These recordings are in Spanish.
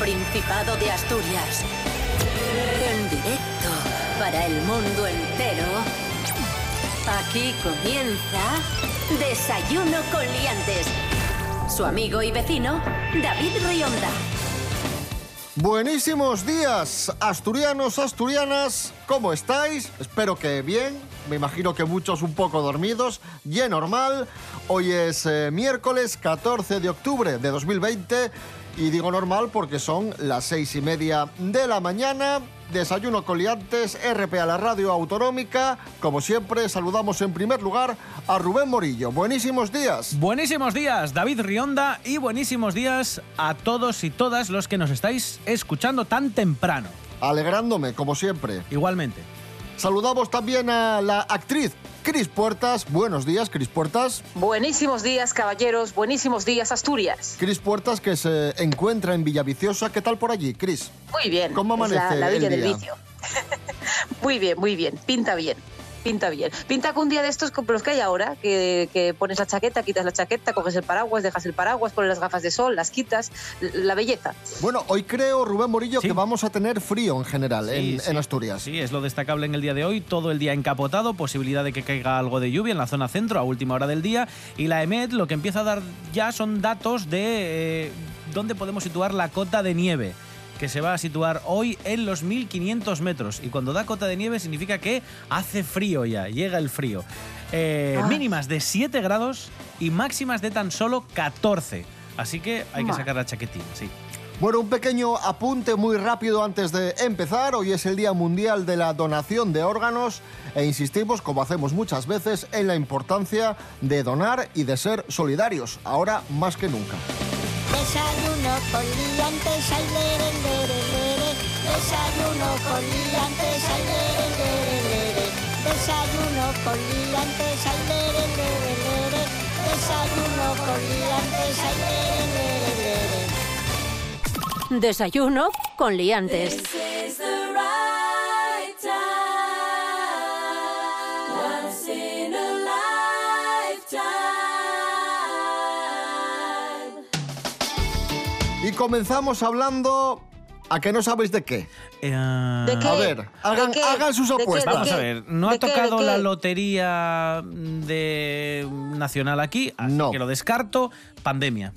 Principado de Asturias. En directo para el mundo entero. Aquí comienza Desayuno con Liantes. Su amigo y vecino, David Rionda. Buenísimos días, asturianos, asturianas, ¿cómo estáis? Espero que bien, me imagino que muchos un poco dormidos, y normal. Hoy es eh, miércoles 14 de octubre de 2020 y digo normal porque son las seis y media de la mañana. Desayuno con liantes, RP a la radio autonómica. Como siempre, saludamos en primer lugar a Rubén Morillo. Buenísimos días. Buenísimos días, David Rionda, y buenísimos días a todos y todas los que nos estáis escuchando tan temprano. Alegrándome, como siempre. Igualmente. Saludamos también a la actriz Cris Puertas. Buenos días, Cris Puertas. Buenísimos días, caballeros. Buenísimos días, Asturias. Cris Puertas, que se encuentra en Villaviciosa. ¿Qué tal por allí, Cris? Muy bien. ¿Cómo amanece es la, la villa el del vicio. muy bien, muy bien. Pinta bien. Pinta bien. Pinta con un día de estos como los que hay ahora, que, que pones la chaqueta, quitas la chaqueta, coges el paraguas, dejas el paraguas, pones las gafas de sol, las quitas. La belleza. Bueno, hoy creo, Rubén Morillo, Sí. que vamos a tener frío en general Sí, en, sí. en Asturias. Sí, es lo destacable en el día de hoy. Todo el día encapotado, posibilidad de que caiga algo de lluvia en la zona centro a última hora del día. Y la EMET lo que empieza a dar ya son datos de eh, dónde podemos situar la cota de nieve que se va a situar hoy en los 1500 metros. Y cuando da cota de nieve significa que hace frío ya, llega el frío. Eh, Ah. mínimas de 7 grados y máximas de tan solo 14. Así que hay que sacar la chaquetina, sí. Bueno, un pequeño apunte muy rápido antes de empezar. Hoy es el Día Mundial de la Donación de Órganos e insistimos, como hacemos muchas veces, en la importancia de donar y de ser solidarios, ahora más que nunca. Desayuno con liantes, ay, lere, lere, lere. Desayuno con liantes, ay, lere, lere, lere. Desayuno con liantes, ay, lere, lere, lere. Desayuno con liantes, ay, lere, lere, lere. Desayuno con Liantes. Y comenzamos hablando... ¿A que no sabéis de qué? Eh, ¿De qué? A ver, hagan- ¿De qué? hagan sus apuestas. ¿De Vamos a ver, no ha ¿De qué? ¿De tocado qué? la lotería de nacional aquí, así No. que lo descarto. Pandemia.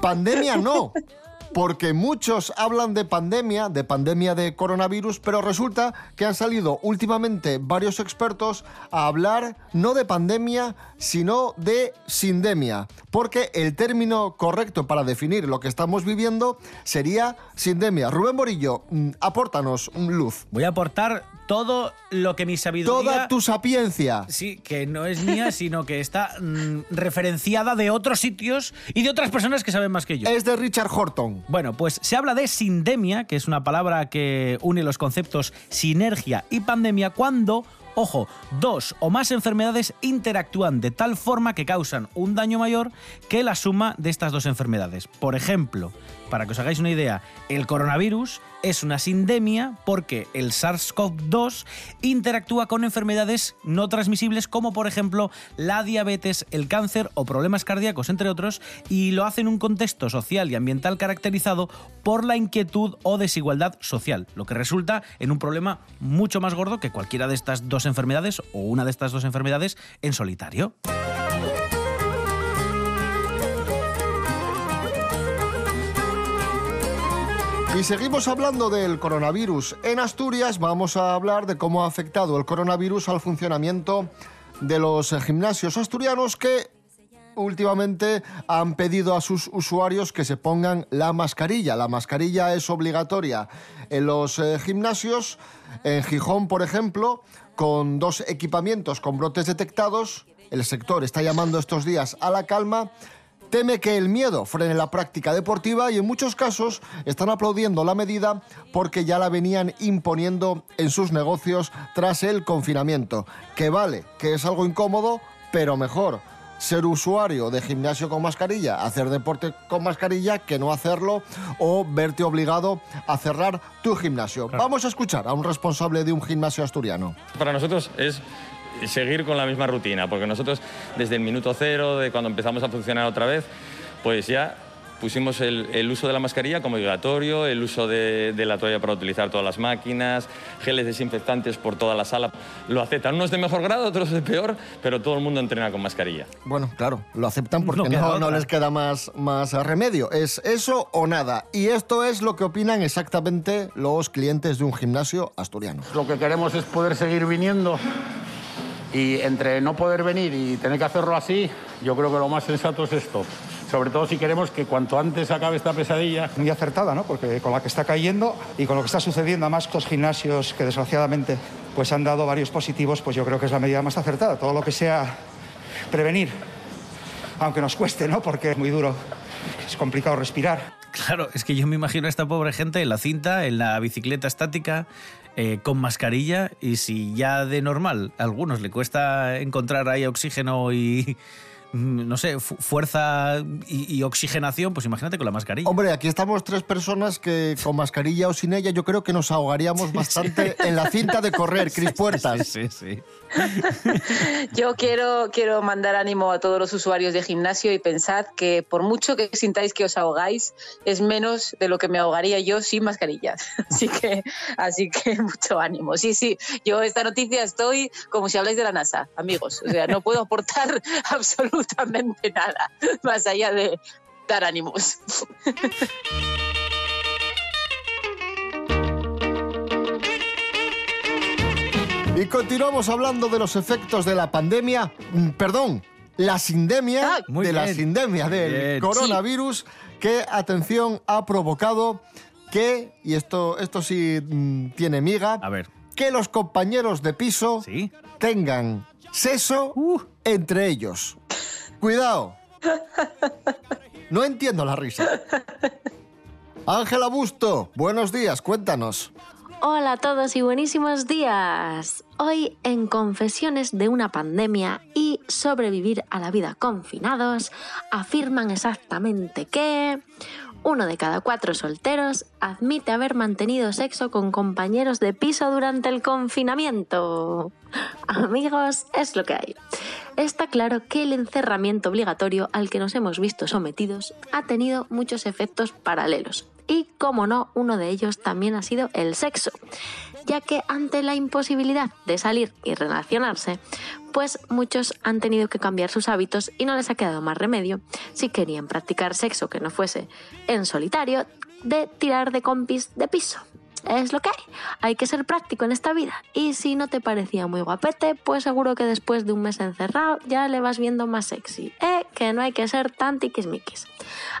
Pandemia no, porque muchos hablan de pandemia, de pandemia de coronavirus, pero resulta que han salido últimamente varios expertos a hablar no de pandemia, sino de sindemia, porque el término correcto para definir lo que estamos viviendo sería sindemia. Rubén Borillo, mm, apórtanos luz. Voy a aportar todo lo que mi sabiduría. Toda tu sapiencia. Sí, que no es mía, sino que está mm, referenciada de otros sitios y de otras personas que saben más que yo. Es de Richard Horton. Bueno, pues se habla de sindemia, que es una palabra que une los conceptos sinergia y pandemia, cuando, ojo, dos o más enfermedades interactúan de tal forma que causan un daño mayor que la suma de estas dos enfermedades. Por ejemplo, para que os hagáis una idea, el coronavirus es una sindemia porque el SARS-CoV-2 interactúa con enfermedades no transmisibles como por ejemplo la diabetes, el cáncer o problemas cardíacos, entre otros, y lo hace en un contexto social y ambiental caracterizado por la inquietud o desigualdad social, lo que resulta en un problema mucho más gordo que cualquiera de estas dos enfermedades o una de estas dos enfermedades en solitario. Y seguimos hablando del coronavirus. En Asturias vamos a hablar de cómo ha afectado el coronavirus al funcionamiento de los gimnasios asturianos que últimamente han pedido a sus usuarios que se pongan la mascarilla. La mascarilla es obligatoria en los eh, gimnasios. En Gijón, por ejemplo, con dos equipamientos con brotes detectados, el sector está llamando estos días a la calma teme que el miedo frene la práctica deportiva y en muchos casos están aplaudiendo la medida porque ya la venían imponiendo en sus negocios tras el confinamiento. Que vale, que es algo incómodo, pero mejor ser usuario de gimnasio con mascarilla, hacer deporte con mascarilla, que no hacerlo o verte obligado a cerrar tu gimnasio. Vamos a escuchar a un responsable de un gimnasio asturiano. Para nosotros es seguir con la misma rutina, porque nosotros desde el minuto cero, de cuando empezamos a funcionar otra vez, pues ya pusimos el, el uso de la mascarilla como obligatorio, el uso de, de la toalla para utilizar todas las máquinas, geles desinfectantes por toda la sala. Lo aceptan unos de mejor grado, otros de peor, pero todo el mundo entrena con mascarilla. Bueno, claro, lo aceptan porque No les queda más, más remedio. Es eso o nada. Y esto es lo que opinan exactamente los clientes de un gimnasio asturiano. Lo que queremos es poder seguir viniendo y entre no poder venir y tener que hacerlo así, yo creo que lo más sensato es esto. Sobre todo si queremos que cuanto antes acabe esta pesadilla. muy acertada, ¿no? Porque con la que está cayendo y con lo que está sucediendo, además estos gimnasios que desgraciadamente pues han dado varios positivos, pues yo creo que es la medida más acertada. Todo lo que sea prevenir, aunque nos cueste, ¿no? Porque es muy duro, es complicado respirar. Claro, es que yo me imagino a esta pobre gente en la cinta, en la bicicleta estática, eh, con mascarilla, y si ya de normal a algunos le cuesta encontrar ahí oxígeno y, no sé, fu- fuerza y, y oxigenación, pues imagínate con la mascarilla. Hombre, aquí estamos tres personas que con mascarilla o sin ella yo creo que nos ahogaríamos bastante en la cinta de correr, Cris Puertas. Sí, sí. Yo quiero, quiero mandar ánimo a todos los usuarios de gimnasio y pensad que por mucho que sintáis que os ahogáis, es menos de lo que me ahogaría yo sin mascarilla. Así que, así que mucho ánimo. Sí, sí, yo esta noticia estoy como si habláis de la NASA, amigos. O sea, no puedo aportar absolutamente nada más allá de dar ánimos. Y continuamos hablando de los efectos de la pandemia, mm, perdón, la sindemia, Ah, de la sindemia del Bien. coronavirus, que, atención, ha provocado que, y esto, esto sí mm, tiene miga, A ver. que los compañeros de piso Sí. tengan seso Uh. entre ellos. Cuidado. No entiendo la risa. Ángela Busto, buenos días, cuéntanos. Hola a todos y buenísimos días. Hoy en Confesiones de una pandemia y sobrevivir a la vida confinados, afirman exactamente que uno de cada cuatro solteros admite haber mantenido sexo con compañeros de piso durante el confinamiento. Amigos, es lo que hay. Está claro que el encerramiento obligatorio al que nos hemos visto sometidos ha tenido muchos efectos paralelos. Y, como no, uno de ellos también ha sido el sexo, ya que ante la imposibilidad de salir y relacionarse, pues muchos han tenido que cambiar sus hábitos y no les ha quedado más remedio, si querían practicar sexo que no fuese en solitario, de tirar de compis de piso. Es lo que hay. Hay que ser práctico en esta vida. Y si no te parecía muy guapete, pues seguro que después de un mes encerrado ya le vas viendo más sexy. Eh, que no hay que ser tan tiquismiquis.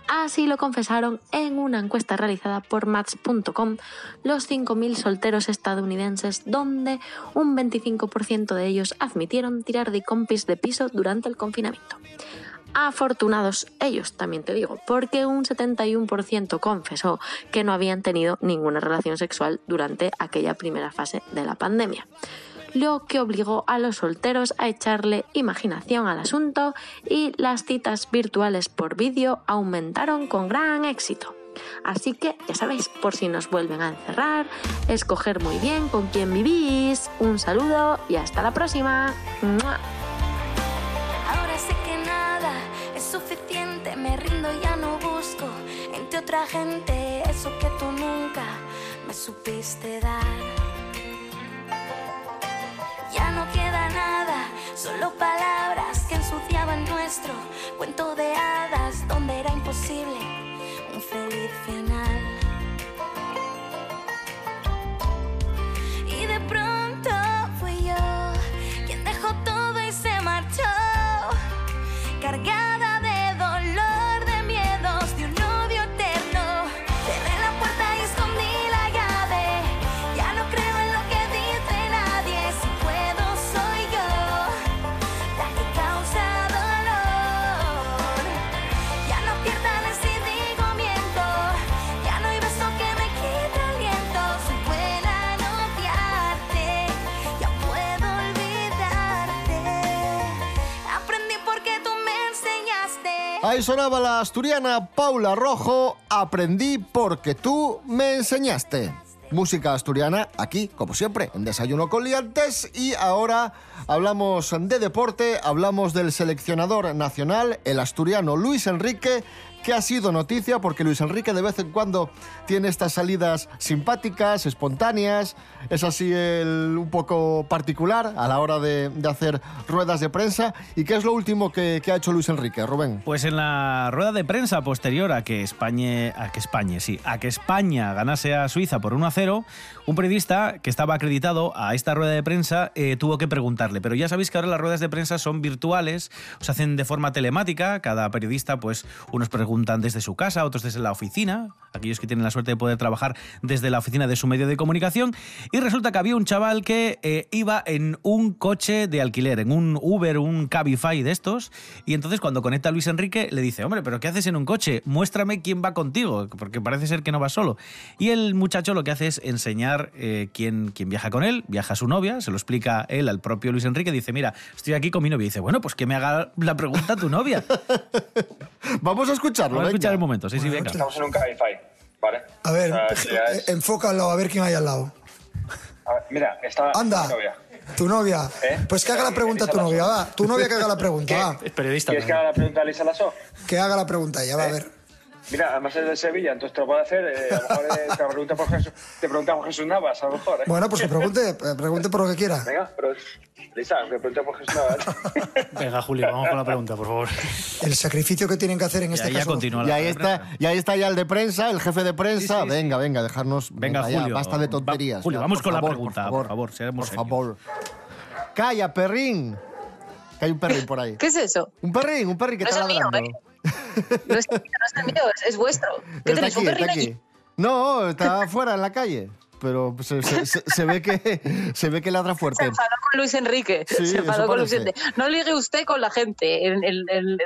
Así lo confesaron en una encuesta realizada por Match.com los 5.000 solteros estadounidenses, donde un 25% de ellos admitieron tirar de compis de piso durante el confinamiento. Afortunados ellos, también te digo, porque un 71% confesó que no habían tenido ninguna relación sexual durante aquella primera fase de la pandemia. Lo que obligó a los solteros a echarle imaginación al asunto y las citas virtuales por vídeo aumentaron con gran éxito. Así que ya sabéis, por si nos vuelven a encerrar, escoger muy bien con quién vivís. Un saludo y hasta la próxima. Otra gente eso que tú nunca me supiste dar. Ya no queda nada, solo palabras que ensuciaban nuestro cuento de hadas donde era imposible un feliz final. Sonaba la asturiana Paula Rojo, aprendí porque tú me enseñaste. Música asturiana aquí, como siempre, en Desayuno con Liantes. Y ahora hablamos de deporte, hablamos del seleccionador nacional, el asturiano Luis Enrique, que ha sido noticia porque Luis Enrique de vez en cuando tiene estas salidas simpáticas, espontáneas, es así el, un poco particular a la hora de, de hacer ruedas de prensa. ¿Y qué es lo último que, que ha hecho Luis Enrique, Rubén? Pues en la rueda de prensa posterior a que España, a que España, sí, a que España ganase a Suiza por 1 a 0, un periodista que estaba acreditado a esta rueda de prensa eh, tuvo que preguntarle. Pero ya sabéis que ahora las ruedas de prensa son virtuales, se hacen de forma telemática. Cada periodista, pues, unos preguntan desde su casa, otros desde la oficina. Aquellos que tienen la suerte de poder trabajar desde la oficina de su medio de comunicación. Y resulta que había un chaval que eh, iba en un coche de alquiler, en un Uber, un Cabify de estos. Y entonces cuando conecta a Luis Enrique le dice, hombre, pero ¿qué haces en un coche? Muéstrame quién va contigo, porque parece ser que no va solo. Y el muchacho lo que hace es enseñar eh, quién, quién viaja con él, viaja su novia, se lo explica él al propio Luis Enrique, dice, mira, estoy aquí con mi novia. Y dice, bueno, pues que me haga la pregunta tu novia. Vamos a escucharlo. Vamos a venga. escuchar el momento, sí, sí, venga. Estamos en un Cabify, ¿vale? A ver, O sea, ya es- eh, enfócalo a ver quién hay al lado. a ver, mira, está Anda. mi novia. Tu novia. ¿Eh? Pues que haga la pregunta tu novia, va. Tu novia que haga la pregunta, va. Es periodista. ¿Quieres que haga la pregunta a Lisa Lasso? Que haga la pregunta ella, va a ver. Mira, además es de Sevilla, entonces te lo puedo hacer. eh, a lo mejor eh, te, pregunta por Jesús, te pregunta por Jesús Navas, a lo mejor. ¿eh? Bueno, pues que pregunte, eh, pregunte por lo que quiera. Venga, pero Lisa, que pregunte por Jesús Navas. Venga, Julio, vamos con la pregunta, por favor. El sacrificio que tienen que hacer en Y este ahí ya caso. continúa Y ahí está, y ahí está ya el de prensa, el jefe de prensa. Sí, sí, sí. venga, venga, dejarnos. Venga, ya, Julio. basta de Va- tonterías. Julio, ya, vamos con la pregunta, por favor, por favor. Calla, perrín. Que hay un perrín por ahí. ¿Qué es eso? Un perrín, un perrín que No es está el mío, ladrando. No es no es el mío, es, es vuestro. ¿Qué tenéis? ¿Un aquí, perrín aquí. allí? No, está afuera en la calle. Pero se, se- se- se ve que se ve que ladra Se fuerte. enfadó con Luis Enrique. Sí, se enfadó con Luis. Enrique. No ligue usted con la gente en, en- en- en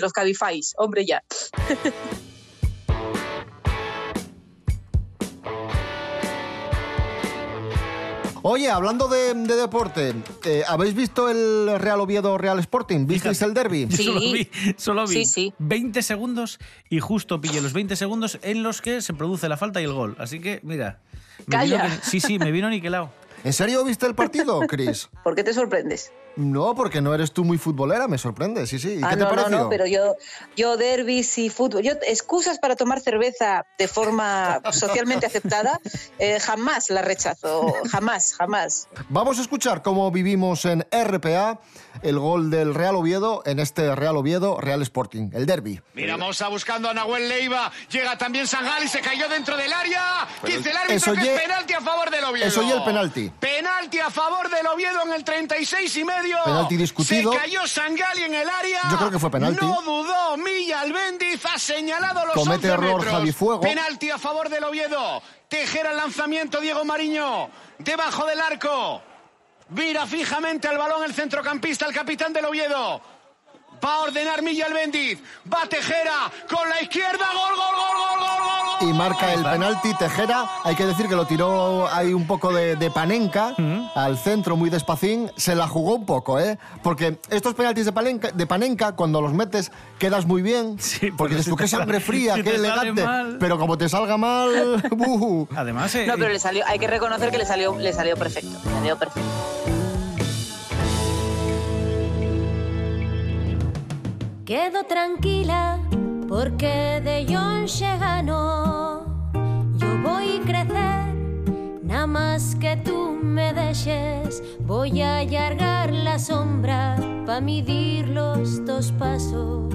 los cabifáis. Hombre, ya. Oye, hablando de, de deporte, eh, ¿habéis visto el Real Oviedo Real Sporting? ¿Visteis el derby? Yo solo vi, solo vi Sí, sí. 20 segundos y justo pillé los 20 segundos en los que se produce la falta y el gol. Así que, mira. me Calla. vino sí, sí, me vino niquelado. ¿En serio viste el partido, Chris? ¿Por qué te sorprendes? No, porque no eres tú muy futbolera, me sorprende, sí, sí. ¿Y Ah, qué te no, no, pareció? no, pero yo, yo derbis y fútbol, yo excusas para tomar cerveza de forma socialmente aceptada, eh, jamás la rechazo, jamás, jamás. Vamos a escuchar cómo vivimos en RPA el gol del Real Oviedo en este Real Oviedo Real Sporting, el derby. Mira, Mosa buscando a Nahuel Leiva. Llega también Sangal y se cayó dentro del área. Dice el árbitro que es penalti a favor del Oviedo. eso ye el penalti. Penalti a favor del Oviedo en el 36 y medio. Penalti discutido. Se cayó Sangali en el área. Yo creo que fue penalti. No dudó Milla Albendiz. Ha señalado los Comete 11 error metros. Javi Fuego. Penalti a favor del Oviedo. Tejera el lanzamiento Diego Mariño. Debajo del arco. Mira fijamente al balón el centrocampista, el capitán del Oviedo. Va a ordenar Milla Bendiz. Va Tejera con la izquierda. Gol, gol, gol, gol, gol, gol. Y marca el penalti Tejera. Hay que decir que lo tiró ahí un poco de, de panenca al centro, muy despacín. Se la jugó un poco, ¿eh? Porque estos penaltis de, panenca, de panenca, cuando los metes, quedas muy bien. porque pero dices si qué sangre fría, si qué elegante. Pero como te salga mal, ¡buh! Además, eh, No, pero le salió, hay que reconocer que le salió, le salió perfecto, le salió perfecto. Quedo tranquila porque de John gano. Yo voy a crecer, nada más que tú me dejes. Voy a allargar la sombra para medir los dos pasos.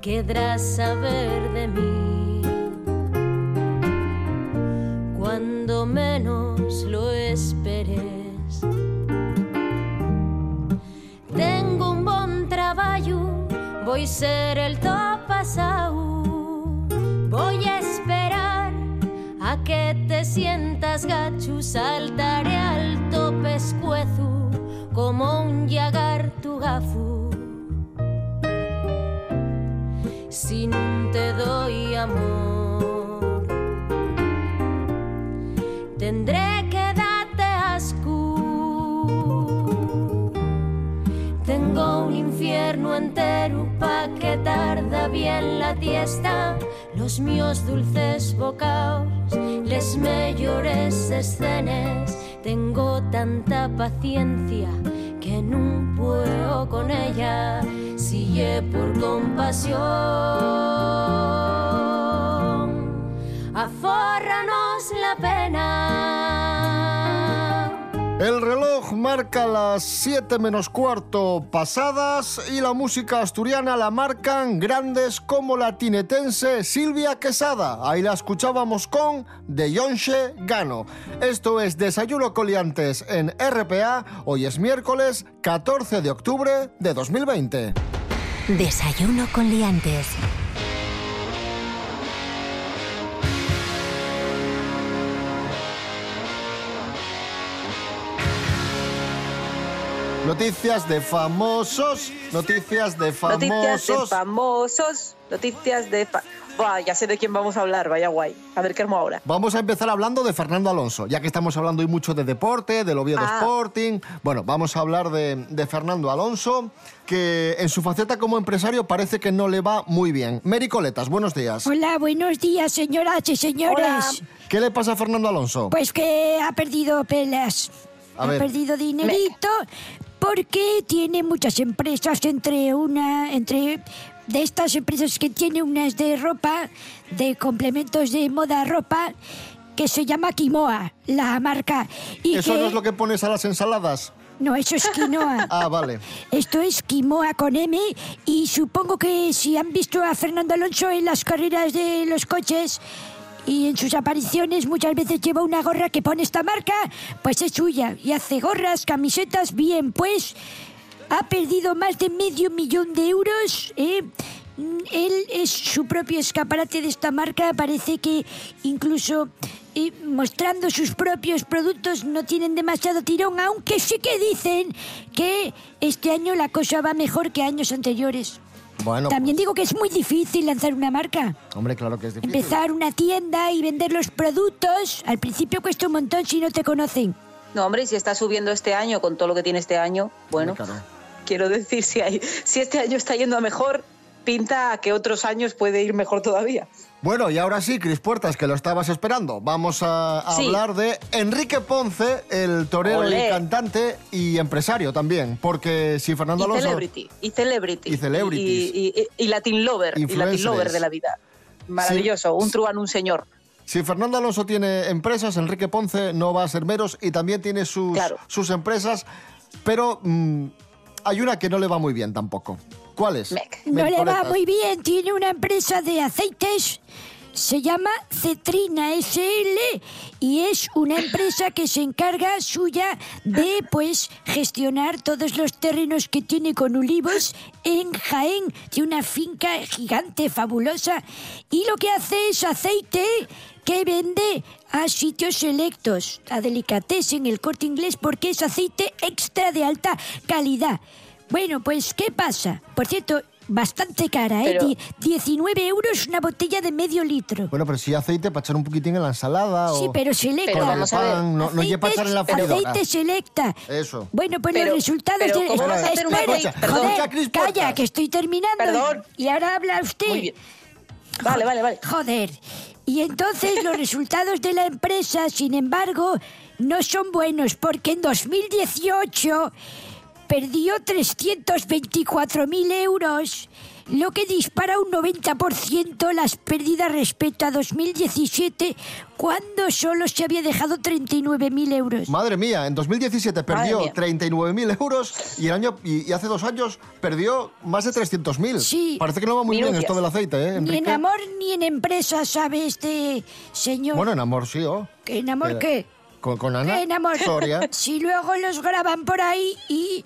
Querrás saber de mí cuando menos voy a ser el top pasado. Voy a esperar a que te sientas gacho, saltaré alto pescuezo como un yagar tu gafu. Si te doy amor, pa' que tarda bien la tiesta. Los míos dulces bocaos, les mejores escenas. Tengo tanta paciencia que no puedo con ella. si lle por compasión. Afórranos la pena. El reloj marca las 7 menos cuarto pasadas y la música asturiana la marcan grandes como la tinetense Silvia Quesada. Ahí la escuchábamos con De Yonche Gano. Esto es Desayuno Coliantes en RPA. Hoy es miércoles 14 de octubre de 2020. Desayuno con liantes. Noticias de famosos, noticias de famosos. Noticias de famosos, noticias de... fa- Buah, ya sé de quién vamos a hablar, vaya guay. A ver qué armo ahora. Vamos a empezar hablando de Fernando Alonso, ya que estamos hablando hoy mucho de deporte, del Oviedo Ah. Sporting. Bueno, vamos a hablar de, de Fernando Alonso, que en su faceta como empresario parece que no le va muy bien. Mary Coletas, buenos días. Hola, buenos días, señoras y señores. ¿Qué le pasa a Fernando Alonso? Pues que ha perdido pelas. A ha ver. perdido dinerito porque tiene muchas empresas entre una entre de estas empresas que tiene unas de ropa, de complementos de moda ropa que se llama Quimoa, la marca y ¿Eso que no es lo que pones a las ensaladas? no, eso es quinoa. Ah, vale. Esto es Quimoa con M y supongo que si han visto a Fernando Alonso en las carreras de los coches y en sus apariciones muchas veces lleva una gorra que pone esta marca, pues es suya y hace gorras, camisetas, bien, pues ha perdido más de medio millón de euros. ¿eh? Mm, Él es su propio escaparate de esta marca. Parece que incluso eh, mostrando sus propios productos no tienen demasiado tirón, aunque sí que dicen que este año la cosa va mejor que años anteriores. Bueno, También digo que es muy difícil lanzar una marca. hombre, claro que es difícil. Empezar una tienda y vender los productos, al principio cuesta un montón si no te conocen. No, hombre, y si está subiendo este año con todo lo que tiene este año, bueno, quiero decir, si, hay, si este año está yendo a mejor, pinta a que otros años puede ir mejor todavía. Bueno, y ahora sí, Cris Puertas, que lo estabas esperando. Vamos a, a Sí. hablar de Enrique Ponce, el torero Olé. y cantante y empresario también. Porque si Fernando Y Alonso... celebrity, y celebrity. Y celebrities. Y, y- y Latin lover, y Latin lover de la vida. Maravilloso, un truán, un señor. Si Fernando Alonso tiene empresas, Enrique Ponce no va a ser meros y también tiene sus, sus empresas, pero mm, hay una que no le va muy bien tampoco. ¿Cuál es? No le va muy bien, tiene una empresa de aceites, se llama Cetrina SL y es una empresa que se encarga suya de pues gestionar todos los terrenos que tiene con olivos en Jaén, de una finca gigante, fabulosa, y lo que hace es aceite que vende a sitios selectos, a delicatessen, el corte inglés, porque es aceite extra de alta calidad. Bueno, pues, ¿qué pasa? Por cierto, bastante cara, ¿eh? Pero- Die- 19 euros una botella de medio litro. Bueno, pero si aceite para echar un poquitín en la ensalada Sí, o... pero selecta. con el pan, No, no lleva para echar en la freidora. Aceite selecta. Eso. Bueno, pues Pero- los resultados pero de... ¿cómo vas a Espera, hacer un espera, aceite? joder, calla, que estoy terminando. Perdón. Y ahora habla usted. Muy bien. Vale, vale, vale. Joder. Y entonces los resultados de la empresa, sin embargo, no son buenos porque en 2018 perdió 324.000 euros, lo que dispara un 90% las pérdidas respecto a 2017, cuando solo se había dejado 39.000 euros. Madre mía, en 2017 perdió mía. 39.000 euros y, el año, y, y hace dos años perdió más de 300.000. Sí. Parece que no va muy bien esto del aceite, ¿eh, Ni en amor ni en empresa, ¿sabe este señor? Bueno, en amor sí, ¿o? ¿Que en amor Eh, qué? Con, con Ana ¿Qué en amor? Soria. Si luego los graban por ahí y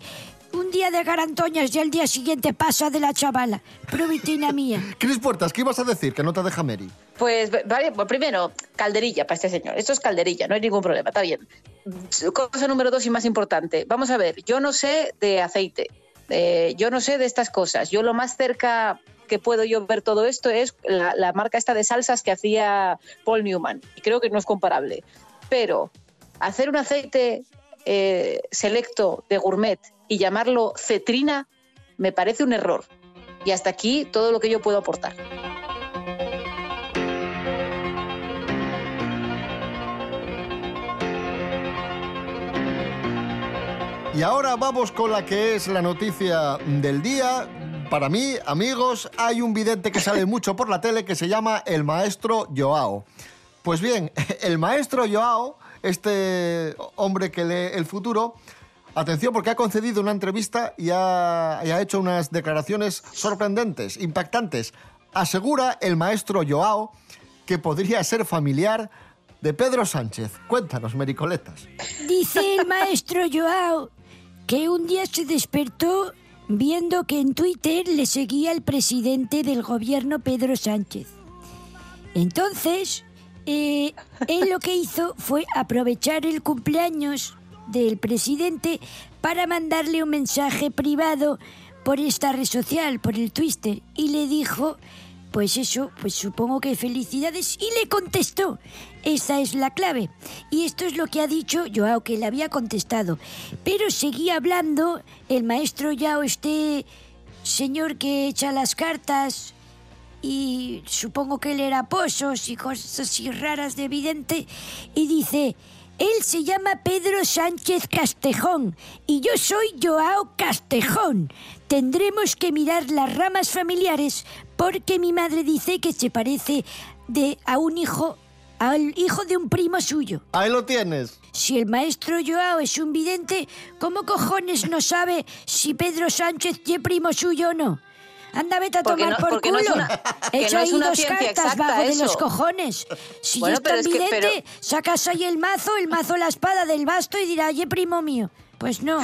un día de garantoñas y al día siguiente pasa de la chavala. Provitina mía. Cris Puertas, ¿qué ibas a decir? Que no te deja Mary. Pues, vale, pues primero, calderilla para este señor. Esto es calderilla, no hay ningún problema, está bien. Cosa número dos y más importante. Vamos a ver, yo no sé de aceite, eh, yo no sé de estas cosas. Yo lo más cerca que puedo yo ver todo esto es la, la marca esta de salsas que hacía Paul Newman. Y creo que no es comparable. Pero hacer un aceite eh, selecto de gourmet y llamarlo cetrina me parece un error. Y hasta aquí todo lo que yo puedo aportar. Y ahora vamos con la que es la noticia del día. para mí, amigos, hay un vidente que sale mucho por la tele que se llama el maestro Joao. Pues bien, el maestro Joao, este hombre que lee el futuro, atención porque ha concedido una entrevista y ha, ha hecho unas declaraciones sorprendentes, impactantes. Asegura el maestro Joao que podría ser familiar de Pedro Sánchez. Cuéntanos, Mericoletas. Dice el maestro Joao que un día se despertó viendo que en Twitter le seguía el presidente del gobierno Pedro Sánchez. Entonces, eh, él lo que hizo fue aprovechar el cumpleaños del presidente para mandarle un mensaje privado por esta red social, por el Twitter, y le dijo, pues eso, pues supongo que felicidades, y le contestó. Esa es la clave. Y esto es lo que ha dicho Joao, que le había contestado. Pero seguía hablando el maestro Joao, este señor que echa las cartas, y supongo que él era pozos y cosas así raras de evidente, y dice, él se llama Pedro Sánchez Castejón y yo soy Joao Castejón. Tendremos que mirar las ramas familiares porque mi madre dice que se parece de a un hijo al hijo de un primo suyo. Ahí lo tienes. Si el maestro Joao es un vidente, ¿cómo cojones no sabe si Pedro Sánchez es primo suyo o no? Anda, vete a Porque tomar no- por porque no culo. es una- que He hecho no es ahí una dos cartas exacta bajo de los cojones. Si Bueno, es pero tan es que- vidente, pero- sacas ahí el mazo, el mazo la espada del basto y dirá, oye, primo mío. Pues no.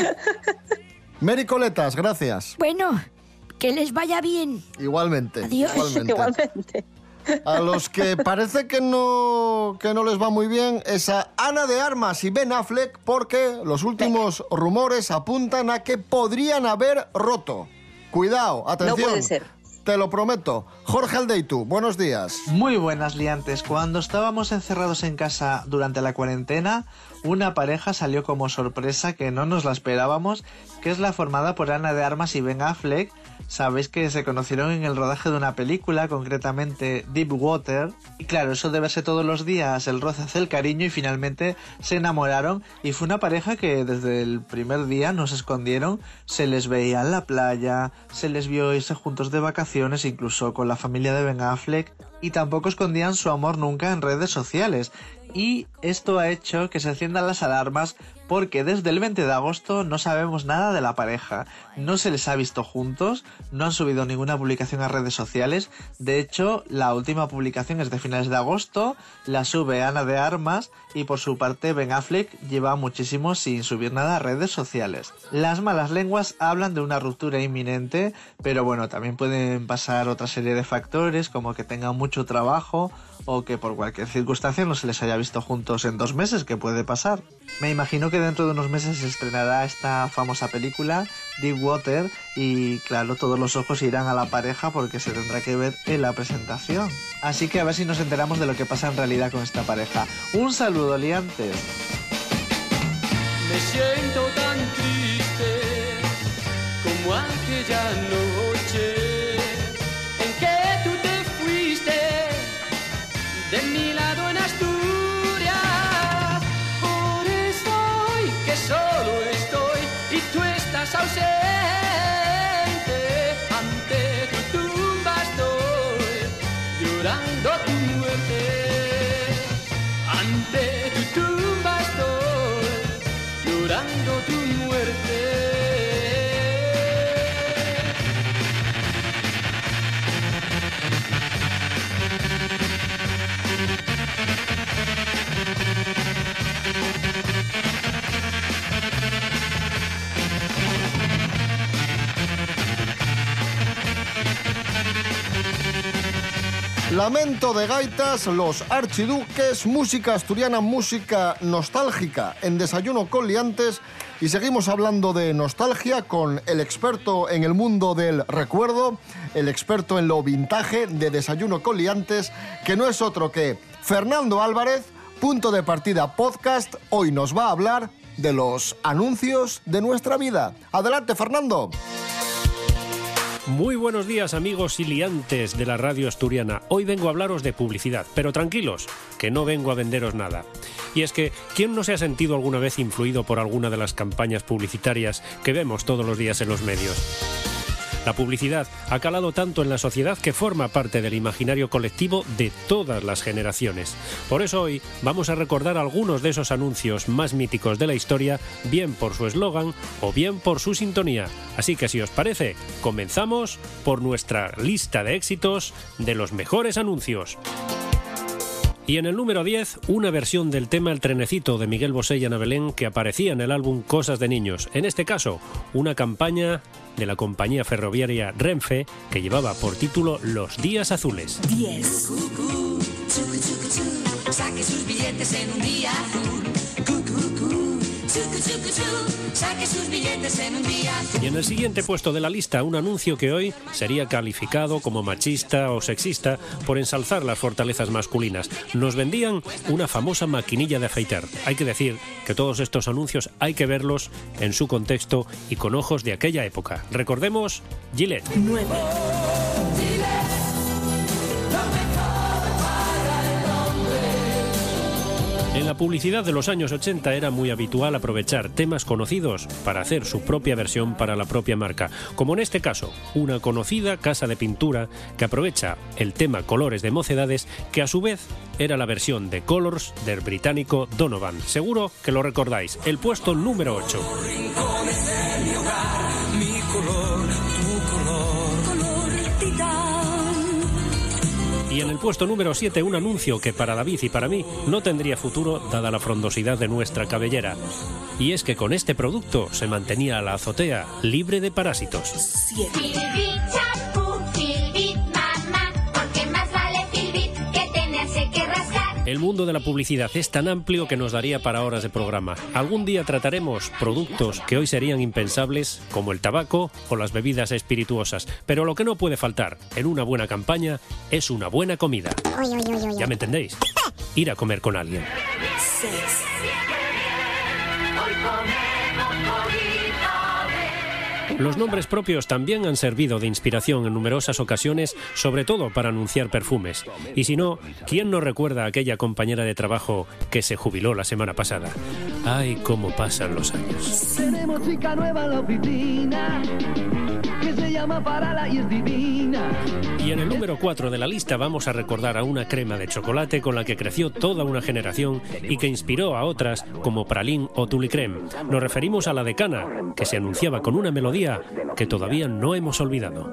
Mericoletas, gracias. Bueno, que les vaya bien. Igualmente. Adiós. Igualmente. A los que parece que no, que no les va muy bien es a Ana de Armas y Ben Affleck porque los últimos rumores apuntan a que podrían haber roto. Cuidado, atención. puede ser. Te lo prometo. Jorge Aldeitu, buenos días. Muy buenas liantes. Cuando estábamos encerrados en casa durante la cuarentena, una pareja salió como sorpresa que no nos la esperábamos, que es la formada por Ana de Armas y Ben Affleck. Sabéis que se conocieron en el rodaje de una película, concretamente Deep Water. Y claro, eso de verse todos los días, el roce hace el cariño y finalmente se enamoraron. Y fue una pareja que desde el primer día no se escondieron, se les veía en la playa, se les vio irse juntos de vacaciones, incluso con la familia de Ben Affleck. Y tampoco escondían su amor nunca en redes sociales. Y esto ha hecho que se enciendan las alarmas porque desde el 20 de agosto no sabemos nada de la pareja. No se les ha visto juntos, no han subido ninguna publicación a redes sociales. De hecho, la última publicación es de finales de agosto, la sube Ana de Armas y por su parte Ben Affleck lleva muchísimo sin subir nada a redes sociales. Las malas lenguas hablan de una ruptura inminente, pero bueno, también pueden pasar otra serie de factores como que tengan mucho trabajo o que por cualquier circunstancia no se les haya visto juntos en dos meses, que puede pasar. Me imagino que dentro de unos meses se estrenará esta famosa película, Deep Water, y claro, todos los ojos irán a la pareja porque se tendrá que ver en la presentación. Así que a ver si nos enteramos de lo que pasa en realidad con esta pareja. Un saludo, liantes. De mi lado en Asturias. Por eso hoy que solo estoy y tú estás ausente, Lamento de gaitas, los archiduques, música asturiana, música nostálgica en Desayuno con Liantes. Y seguimos hablando de nostalgia con el experto en el mundo del recuerdo, el experto en lo vintage de Desayuno con Liantes, que no es otro que Fernando Álvarez, punto de partida podcast. Hoy nos va a hablar de los anuncios de nuestra vida. Adelante, Fernando. Muy buenos días amigos y liantes de la radio asturiana. Hoy vengo a hablaros de publicidad, pero tranquilos, que no vengo a venderos nada. Y es que, ¿quién no se ha sentido alguna vez influido por alguna de las campañas publicitarias que vemos todos los días en los medios? La publicidad ha calado tanto en la sociedad que forma parte del imaginario colectivo de todas las generaciones. Por eso hoy vamos a recordar algunos de esos anuncios más míticos de la historia, bien por su eslogan o bien por su sintonía. Así que si os parece, comenzamos por nuestra lista de éxitos de los mejores anuncios. Y en el número 10, una versión del tema El trenecito de Miguel Bosé y Ana Belén que aparecía en el álbum Cosas de Niños. En este caso, una campaña de la compañía ferroviaria Renfe que llevaba por título Los Días Azules. 10. Saque sus billetes en un día azul. Y en el siguiente puesto de la lista, un anuncio que hoy sería calificado como machista o sexista por ensalzar las fortalezas masculinas. Nos vendían una famosa maquinilla de afeitar. Hay que decir que todos estos anuncios hay que verlos en su contexto y con ojos de aquella época. Recordemos Gillette. 9. En la publicidad de los años 80 era muy habitual aprovechar temas conocidos para hacer su propia versión para la propia marca, como en este caso, una conocida casa de pintura que aprovecha el tema Colores de Mocedades, que a su vez era la versión de Colors del británico Donovan. Seguro que lo recordáis, el puesto número 8. Y en el puesto número 7 un anuncio que para David y para mí no tendría futuro dada la frondosidad de nuestra cabellera. Y es que con este producto se mantenía la azotea libre de parásitos. Filbit El mundo de la publicidad es tan amplio que nos daría para horas de programa. Algún día trataremos productos que hoy serían impensables, como el tabaco o las bebidas espirituosas. Pero lo que no puede faltar en una buena campaña es una buena comida. ¿Ya me entendéis? Ir a comer con alguien. 6. Los nombres propios también han servido de inspiración en numerosas ocasiones, sobre todo para anunciar perfumes. Y si no, ¿quién no recuerda a aquella compañera de trabajo que se jubiló la semana pasada? Ay, cómo pasan los años. Tenemos chica nueva en la oficina llama Parala y es divina. Y en el número 4 de la lista vamos a recordar a una crema de chocolate con la que creció toda una generación y que inspiró a otras como Pralín o Tulicrem. Nos referimos a la decana, que se anunciaba con una melodía que todavía no hemos olvidado.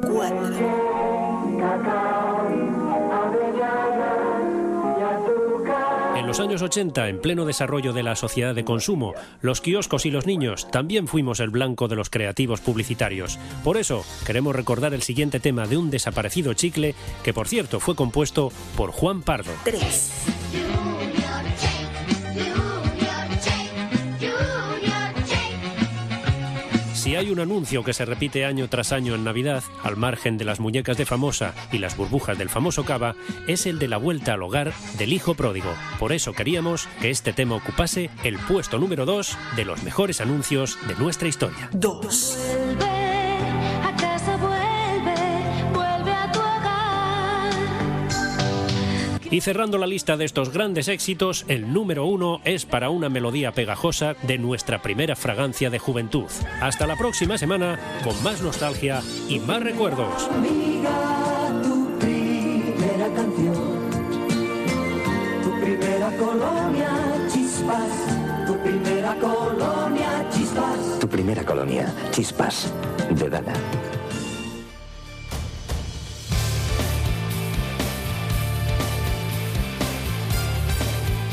En los años 80, en pleno desarrollo de la sociedad de consumo, los kioscos y los niños también fuimos el blanco de los creativos publicitarios. Por eso, queremos recordar el siguiente tema de un desaparecido chicle que, por cierto, fue compuesto por Juan Pardo. 3. Si hay un anuncio que se repite año tras año en Navidad, al margen de las muñecas de famosa y las burbujas del famoso cava, es el de la vuelta al hogar del hijo pródigo. Por eso queríamos que este tema ocupase el puesto número 2 de los mejores anuncios de nuestra historia. 2. Y cerrando la lista de estos grandes éxitos, el número uno es para una melodía pegajosa de nuestra primera fragancia de juventud. Hasta la próxima semana con más nostalgia y más recuerdos. Amiga, tu primera canción, tu primera colonia, chispas, tu primera colonia, chispas. Tu primera colonia, Chispas, de Dana.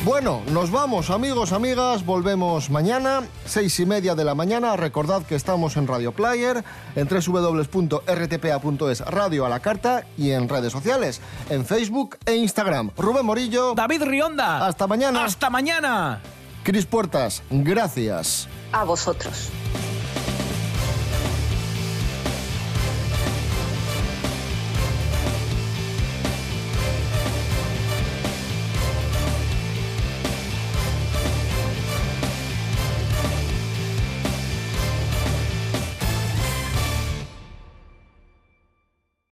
Bueno, nos vamos, amigos, amigas. Volvemos mañana, seis y media de la mañana. Recordad que estamos en Radio Player, en www.rtpa.es, Radio a la Carta y en redes sociales, en Facebook e Instagram. Rubén Morillo. David Rionda. Hasta mañana. Hasta mañana. Cris Puertas, gracias. A vosotros.